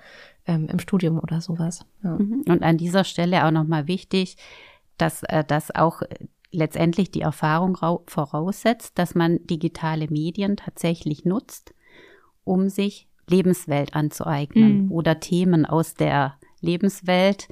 ähm, im Studium oder sowas. Ja. Mhm. Und an dieser Stelle auch nochmal wichtig, dass äh, das auch letztendlich die Erfahrung voraussetzt, dass man digitale Medien tatsächlich nutzt, um sich Lebenswelt anzueignen mhm. oder Themen aus der Lebenswelt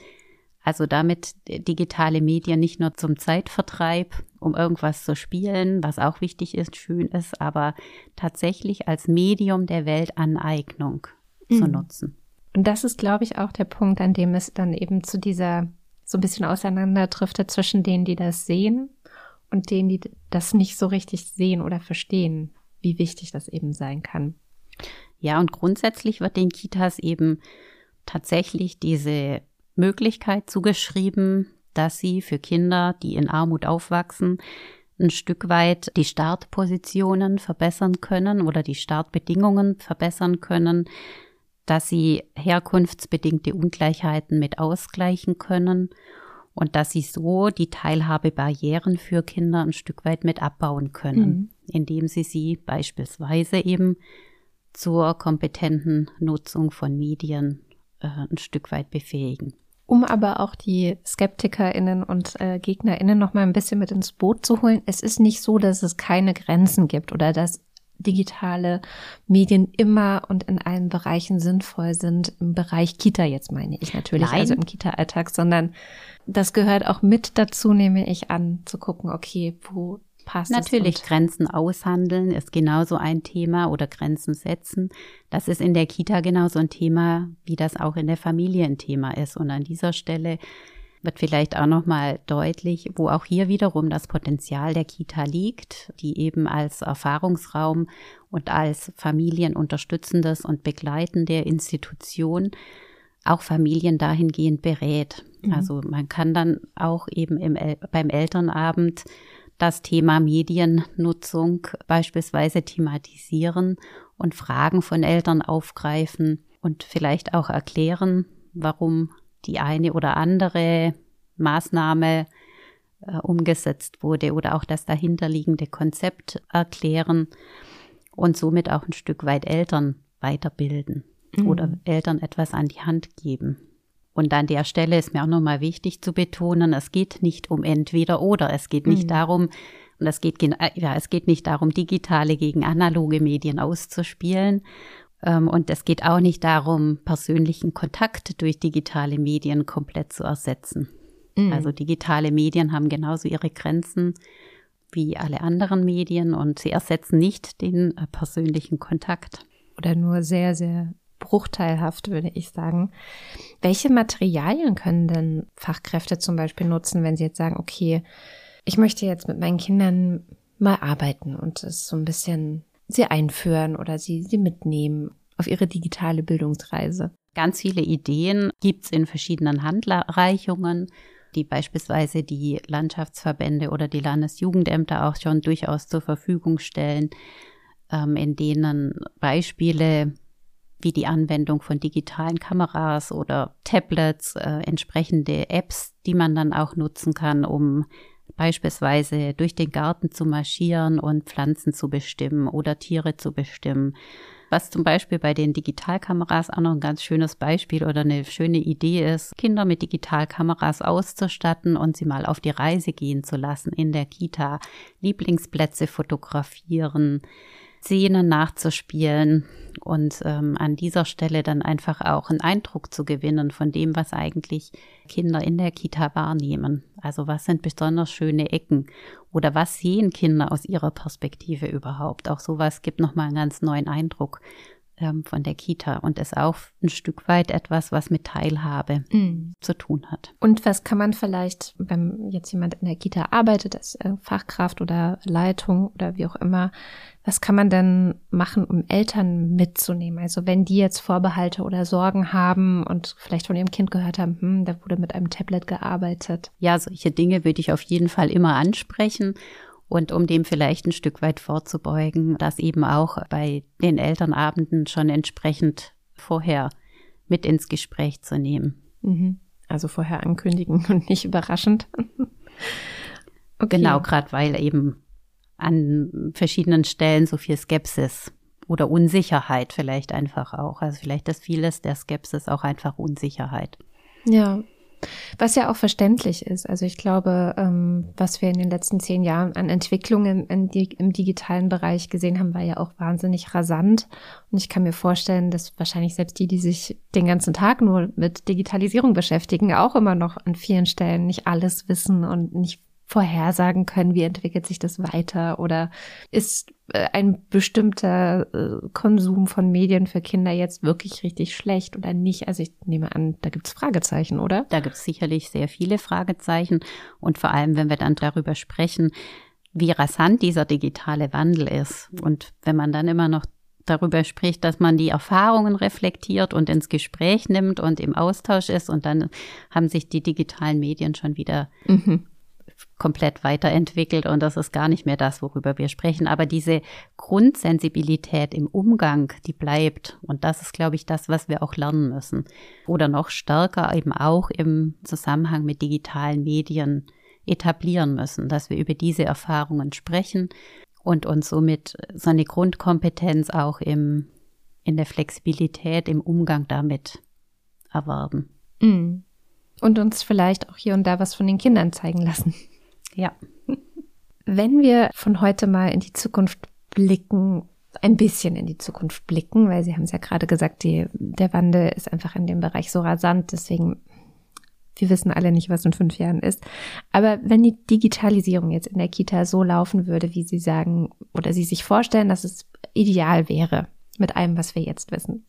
also damit digitale Medien nicht nur zum Zeitvertreib, um irgendwas zu spielen, was auch wichtig ist, schön ist, aber tatsächlich als Medium der Weltaneignung mhm. zu nutzen. Und das ist, glaube ich, auch der Punkt, an dem es dann eben zu dieser so ein bisschen auseinanderdriftet zwischen denen, die das sehen und denen, die das nicht so richtig sehen oder verstehen, wie wichtig das eben sein kann. Ja, und grundsätzlich wird den Kitas eben tatsächlich diese Möglichkeit zugeschrieben, dass sie für Kinder, die in Armut aufwachsen, ein Stück weit die Startpositionen verbessern können oder die Startbedingungen verbessern können, dass sie herkunftsbedingte Ungleichheiten mit ausgleichen können und dass sie so die Teilhabebarrieren für Kinder ein Stück weit mit abbauen können, mhm. indem sie sie beispielsweise eben zur kompetenten Nutzung von Medien äh, ein Stück weit befähigen um aber auch die SkeptikerInnen und äh, GegnerInnen noch mal ein bisschen mit ins Boot zu holen. Es ist nicht so, dass es keine Grenzen gibt oder dass digitale Medien immer und in allen Bereichen sinnvoll sind. Im Bereich Kita jetzt meine ich natürlich, Nein. also im Kita-Alltag, sondern das gehört auch mit dazu, nehme ich an, zu gucken, okay, wo passt Natürlich Grenzen aushandeln ist genauso ein Thema oder Grenzen setzen. Das ist in der Kita genauso ein Thema, wie das auch in der Familie ein Thema ist. Und an dieser Stelle wird vielleicht auch noch mal deutlich, wo auch hier wiederum das Potenzial der Kita liegt, die eben als Erfahrungsraum und als familienunterstützendes und begleitende Institution auch Familien dahingehend berät. Mhm. Also man kann dann auch eben im, beim Elternabend das Thema Mediennutzung beispielsweise thematisieren und Fragen von Eltern aufgreifen und vielleicht auch erklären, warum die eine oder andere Maßnahme äh, umgesetzt wurde oder auch das dahinterliegende Konzept erklären und somit auch ein Stück weit Eltern weiterbilden mhm. oder Eltern etwas an die Hand geben. Und an der Stelle ist mir auch nochmal wichtig zu betonen, es geht nicht um entweder oder. Es geht nicht mhm. darum, und es geht, äh, ja, es geht nicht darum, digitale gegen analoge Medien auszuspielen. Ähm, und es geht auch nicht darum, persönlichen Kontakt durch digitale Medien komplett zu ersetzen. Mhm. Also digitale Medien haben genauso ihre Grenzen wie alle anderen Medien und sie ersetzen nicht den äh, persönlichen Kontakt. Oder nur sehr, sehr bruchteilhaft, würde ich sagen. Welche Materialien können denn Fachkräfte zum Beispiel nutzen, wenn sie jetzt sagen, okay, ich möchte jetzt mit meinen Kindern mal arbeiten und es so ein bisschen sie einführen oder sie, sie mitnehmen auf ihre digitale Bildungsreise? Ganz viele Ideen gibt's in verschiedenen Handreichungen, die beispielsweise die Landschaftsverbände oder die Landesjugendämter auch schon durchaus zur Verfügung stellen, ähm, in denen Beispiele wie die Anwendung von digitalen Kameras oder Tablets, äh, entsprechende Apps, die man dann auch nutzen kann, um beispielsweise durch den Garten zu marschieren und Pflanzen zu bestimmen oder Tiere zu bestimmen. Was zum Beispiel bei den Digitalkameras auch noch ein ganz schönes Beispiel oder eine schöne Idee ist, Kinder mit Digitalkameras auszustatten und sie mal auf die Reise gehen zu lassen in der Kita, Lieblingsplätze fotografieren, Szenen nachzuspielen und ähm, an dieser Stelle dann einfach auch einen Eindruck zu gewinnen von dem, was eigentlich Kinder in der Kita wahrnehmen. Also was sind besonders schöne Ecken oder was sehen Kinder aus ihrer Perspektive überhaupt? Auch sowas gibt nochmal einen ganz neuen Eindruck ähm, von der Kita und ist auch ein Stück weit etwas, was mit Teilhabe mm. zu tun hat. Und was kann man vielleicht, wenn jetzt jemand in der Kita arbeitet, als äh, Fachkraft oder Leitung oder wie auch immer, was kann man denn machen, um Eltern mitzunehmen? Also wenn die jetzt Vorbehalte oder Sorgen haben und vielleicht von ihrem Kind gehört haben, hm, da wurde mit einem Tablet gearbeitet. Ja, solche Dinge würde ich auf jeden Fall immer ansprechen und um dem vielleicht ein Stück weit vorzubeugen, das eben auch bei den Elternabenden schon entsprechend vorher mit ins Gespräch zu nehmen. Mhm. Also vorher ankündigen [laughs] und nicht überraschend. [laughs] okay. Genau, gerade weil eben an verschiedenen Stellen so viel Skepsis oder Unsicherheit vielleicht einfach auch. Also vielleicht ist vieles der Skepsis auch einfach Unsicherheit. Ja, was ja auch verständlich ist. Also ich glaube, ähm, was wir in den letzten zehn Jahren an Entwicklungen die, im digitalen Bereich gesehen haben, war ja auch wahnsinnig rasant. Und ich kann mir vorstellen, dass wahrscheinlich selbst die, die sich den ganzen Tag nur mit Digitalisierung beschäftigen, auch immer noch an vielen Stellen nicht alles wissen und nicht vorhersagen können, wie entwickelt sich das weiter oder ist äh, ein bestimmter äh, Konsum von Medien für Kinder jetzt wirklich richtig schlecht oder nicht? Also ich nehme an, da gibt es Fragezeichen, oder? Da gibt es sicherlich sehr viele Fragezeichen und vor allem, wenn wir dann darüber sprechen, wie rasant dieser digitale Wandel ist und wenn man dann immer noch darüber spricht, dass man die Erfahrungen reflektiert und ins Gespräch nimmt und im Austausch ist und dann haben sich die digitalen Medien schon wieder mhm komplett weiterentwickelt und das ist gar nicht mehr das, worüber wir sprechen. Aber diese Grundsensibilität im Umgang, die bleibt. Und das ist, glaube ich, das, was wir auch lernen müssen. Oder noch stärker eben auch im Zusammenhang mit digitalen Medien etablieren müssen, dass wir über diese Erfahrungen sprechen und uns somit so eine Grundkompetenz auch im, in der Flexibilität im Umgang damit erwerben. Mm. Und uns vielleicht auch hier und da was von den Kindern zeigen lassen. Ja. Wenn wir von heute mal in die Zukunft blicken, ein bisschen in die Zukunft blicken, weil Sie haben es ja gerade gesagt, die, der Wandel ist einfach in dem Bereich so rasant, deswegen wir wissen alle nicht, was in fünf Jahren ist. Aber wenn die Digitalisierung jetzt in der Kita so laufen würde, wie Sie sagen, oder Sie sich vorstellen, dass es ideal wäre mit allem, was wir jetzt wissen,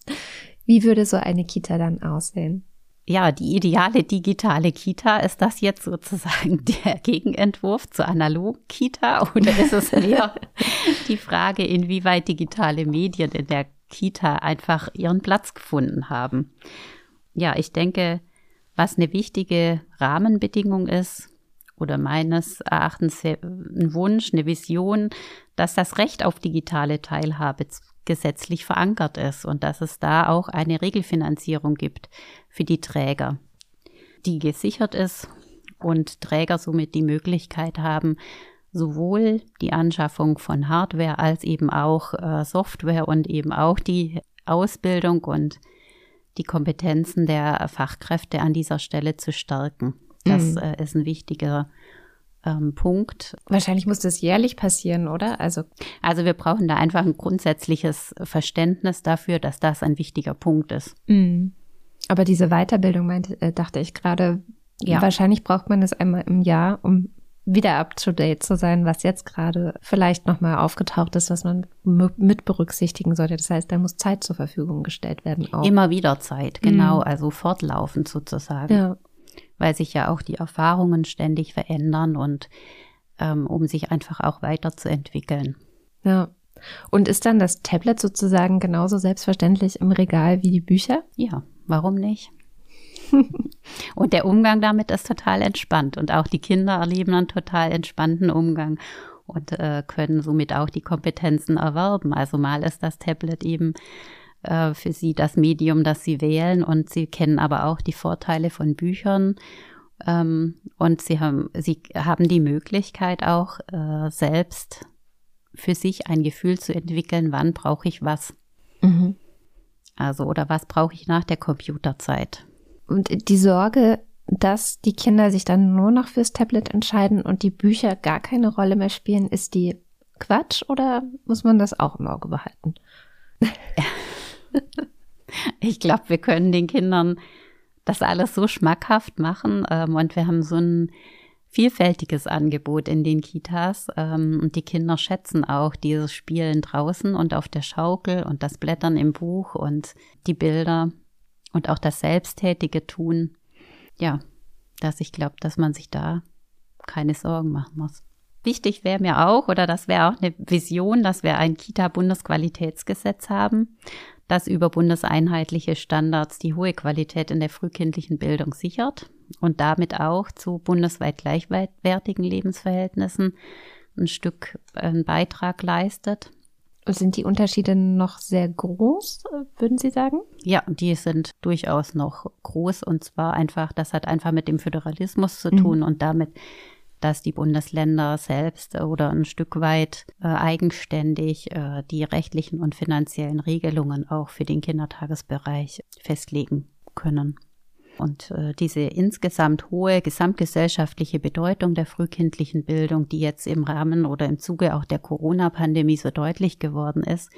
wie würde so eine Kita dann aussehen? Ja, die ideale digitale Kita, ist das jetzt sozusagen [laughs] der Gegenentwurf zur Analog-Kita oder ist es mehr [laughs] die Frage, inwieweit digitale Medien in der Kita einfach ihren Platz gefunden haben? Ja, ich denke, was eine wichtige Rahmenbedingung ist oder meines Erachtens ein Wunsch, eine Vision, dass das Recht auf digitale Teilhabe gesetzlich verankert ist und dass es da auch eine Regelfinanzierung gibt für die Träger, die gesichert ist und Träger somit die Möglichkeit haben, sowohl die Anschaffung von Hardware als eben auch äh, Software und eben auch die Ausbildung und die Kompetenzen der Fachkräfte an dieser Stelle zu stärken. Das mhm. äh, ist ein wichtiger ähm, Punkt. Wahrscheinlich muss das jährlich passieren, oder? Also, also wir brauchen da einfach ein grundsätzliches Verständnis dafür, dass das ein wichtiger Punkt ist. Mhm. Aber diese Weiterbildung, meinte, äh, dachte ich gerade, ja. wahrscheinlich braucht man es einmal im Jahr, um wieder up to date zu sein, was jetzt gerade vielleicht nochmal aufgetaucht ist, was man mit berücksichtigen sollte. Das heißt, da muss Zeit zur Verfügung gestellt werden. Auch. Immer wieder Zeit, genau, mhm. also fortlaufend sozusagen. Ja. Weil sich ja auch die Erfahrungen ständig verändern und ähm, um sich einfach auch weiterzuentwickeln. Ja. Und ist dann das Tablet sozusagen genauso selbstverständlich im Regal wie die Bücher? Ja, warum nicht? [laughs] und der Umgang damit ist total entspannt. Und auch die Kinder erleben einen total entspannten Umgang und äh, können somit auch die Kompetenzen erwerben. Also mal ist das Tablet eben äh, für sie das Medium, das sie wählen und sie kennen aber auch die Vorteile von Büchern. Ähm, und sie haben, sie haben die Möglichkeit auch äh, selbst für sich ein Gefühl zu entwickeln, wann brauche ich was. Mhm. Also, oder was brauche ich nach der Computerzeit? Und die Sorge, dass die Kinder sich dann nur noch fürs Tablet entscheiden und die Bücher gar keine Rolle mehr spielen, ist die Quatsch oder muss man das auch im Auge behalten? Ich glaube, wir können den Kindern das alles so schmackhaft machen ähm, und wir haben so ein vielfältiges Angebot in den Kitas ähm, und die Kinder schätzen auch dieses Spielen draußen und auf der Schaukel und das Blättern im Buch und die Bilder und auch das selbsttätige Tun. Ja, dass ich glaube, dass man sich da keine Sorgen machen muss. Wichtig wäre mir auch, oder das wäre auch eine Vision, dass wir ein Kita-Bundesqualitätsgesetz haben, das über bundeseinheitliche Standards die hohe Qualität in der frühkindlichen Bildung sichert und damit auch zu bundesweit gleichwertigen Lebensverhältnissen ein Stück einen Beitrag leistet. Sind die Unterschiede noch sehr groß, würden Sie sagen? Ja, die sind durchaus noch groß und zwar einfach, das hat einfach mit dem Föderalismus zu tun mhm. und damit, dass die Bundesländer selbst oder ein Stück weit äh, eigenständig äh, die rechtlichen und finanziellen Regelungen auch für den Kindertagesbereich festlegen können. Und äh, diese insgesamt hohe gesamtgesellschaftliche Bedeutung der frühkindlichen Bildung, die jetzt im Rahmen oder im Zuge auch der Corona-Pandemie so deutlich geworden ist,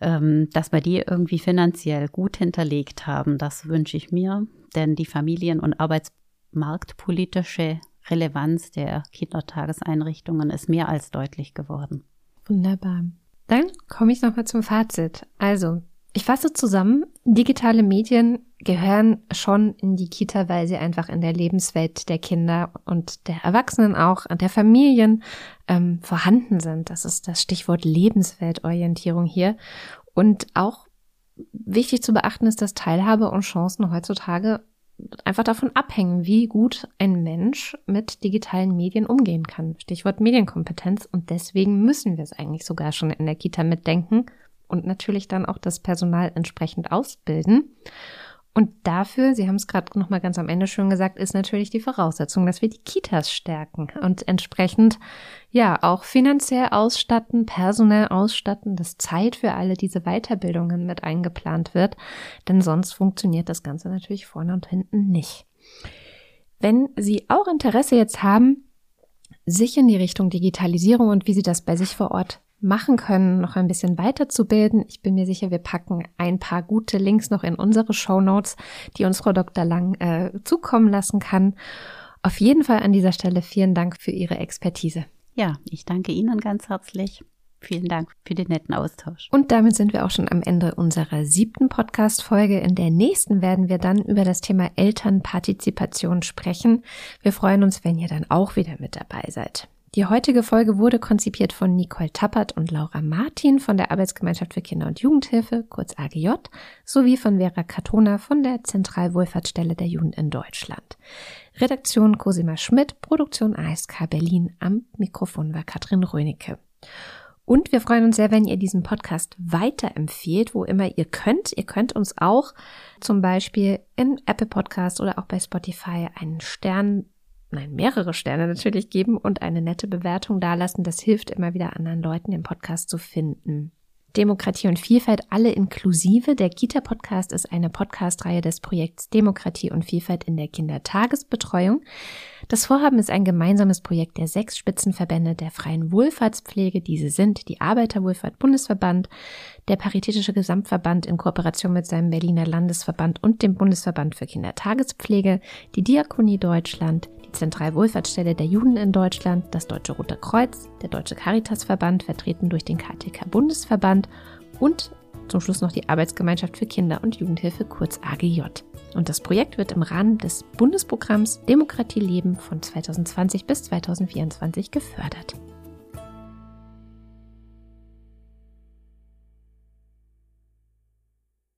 ähm, dass wir die irgendwie finanziell gut hinterlegt haben, das wünsche ich mir. Denn die familien- und arbeitsmarktpolitische Relevanz der Kindertageseinrichtungen ist mehr als deutlich geworden. Wunderbar. Dann komme ich nochmal zum Fazit. Also, ich fasse zusammen, digitale Medien gehören schon in die Kita, weil sie einfach in der Lebenswelt der Kinder und der Erwachsenen auch, der Familien ähm, vorhanden sind. Das ist das Stichwort Lebensweltorientierung hier. Und auch wichtig zu beachten ist, dass Teilhabe und Chancen heutzutage einfach davon abhängen, wie gut ein Mensch mit digitalen Medien umgehen kann. Stichwort Medienkompetenz. Und deswegen müssen wir es eigentlich sogar schon in der Kita mitdenken und natürlich dann auch das Personal entsprechend ausbilden. Und dafür, Sie haben es gerade noch mal ganz am Ende schon gesagt, ist natürlich die Voraussetzung, dass wir die Kitas stärken und entsprechend ja auch finanziell ausstatten, personell ausstatten, dass Zeit für alle diese Weiterbildungen mit eingeplant wird, denn sonst funktioniert das Ganze natürlich vorne und hinten nicht. Wenn Sie auch Interesse jetzt haben, sich in die Richtung Digitalisierung und wie Sie das bei sich vor Ort machen können, noch ein bisschen weiterzubilden. Ich bin mir sicher, wir packen ein paar gute Links noch in unsere Show Notes, die uns Frau Dr. Lang äh, zukommen lassen kann. Auf jeden Fall an dieser Stelle vielen Dank für Ihre Expertise. Ja, ich danke Ihnen ganz herzlich. Vielen Dank für den netten Austausch. Und damit sind wir auch schon am Ende unserer siebten Podcast-Folge. In der nächsten werden wir dann über das Thema Elternpartizipation sprechen. Wir freuen uns, wenn ihr dann auch wieder mit dabei seid. Die heutige Folge wurde konzipiert von Nicole Tappert und Laura Martin von der Arbeitsgemeinschaft für Kinder- und Jugendhilfe, kurz AGJ, sowie von Vera Katona von der Zentralwohlfahrtsstelle der Jugend in Deutschland. Redaktion Cosima Schmidt, Produktion ASK Berlin, am Mikrofon war Katrin Rönecke. Und wir freuen uns sehr, wenn ihr diesen Podcast weiterempfehlt, wo immer ihr könnt. Ihr könnt uns auch zum Beispiel in Apple Podcast oder auch bei Spotify einen Stern nein, mehrere Sterne natürlich geben und eine nette Bewertung dalassen. Das hilft immer wieder anderen Leuten, den Podcast zu finden. Demokratie und Vielfalt alle inklusive. Der Kita-Podcast ist eine Podcast-Reihe des Projekts Demokratie und Vielfalt in der Kindertagesbetreuung. Das Vorhaben ist ein gemeinsames Projekt der sechs Spitzenverbände der freien Wohlfahrtspflege. Diese sind die Arbeiterwohlfahrt Bundesverband, der Paritätische Gesamtverband in Kooperation mit seinem Berliner Landesverband und dem Bundesverband für Kindertagespflege, die Diakonie Deutschland, Zentralwohlfahrtsstelle der Juden in Deutschland, das Deutsche Rote Kreuz, der Deutsche Caritasverband, vertreten durch den KTK Bundesverband und zum Schluss noch die Arbeitsgemeinschaft für Kinder- und Jugendhilfe, kurz AGJ. Und das Projekt wird im Rahmen des Bundesprogramms Demokratie leben von 2020 bis 2024 gefördert.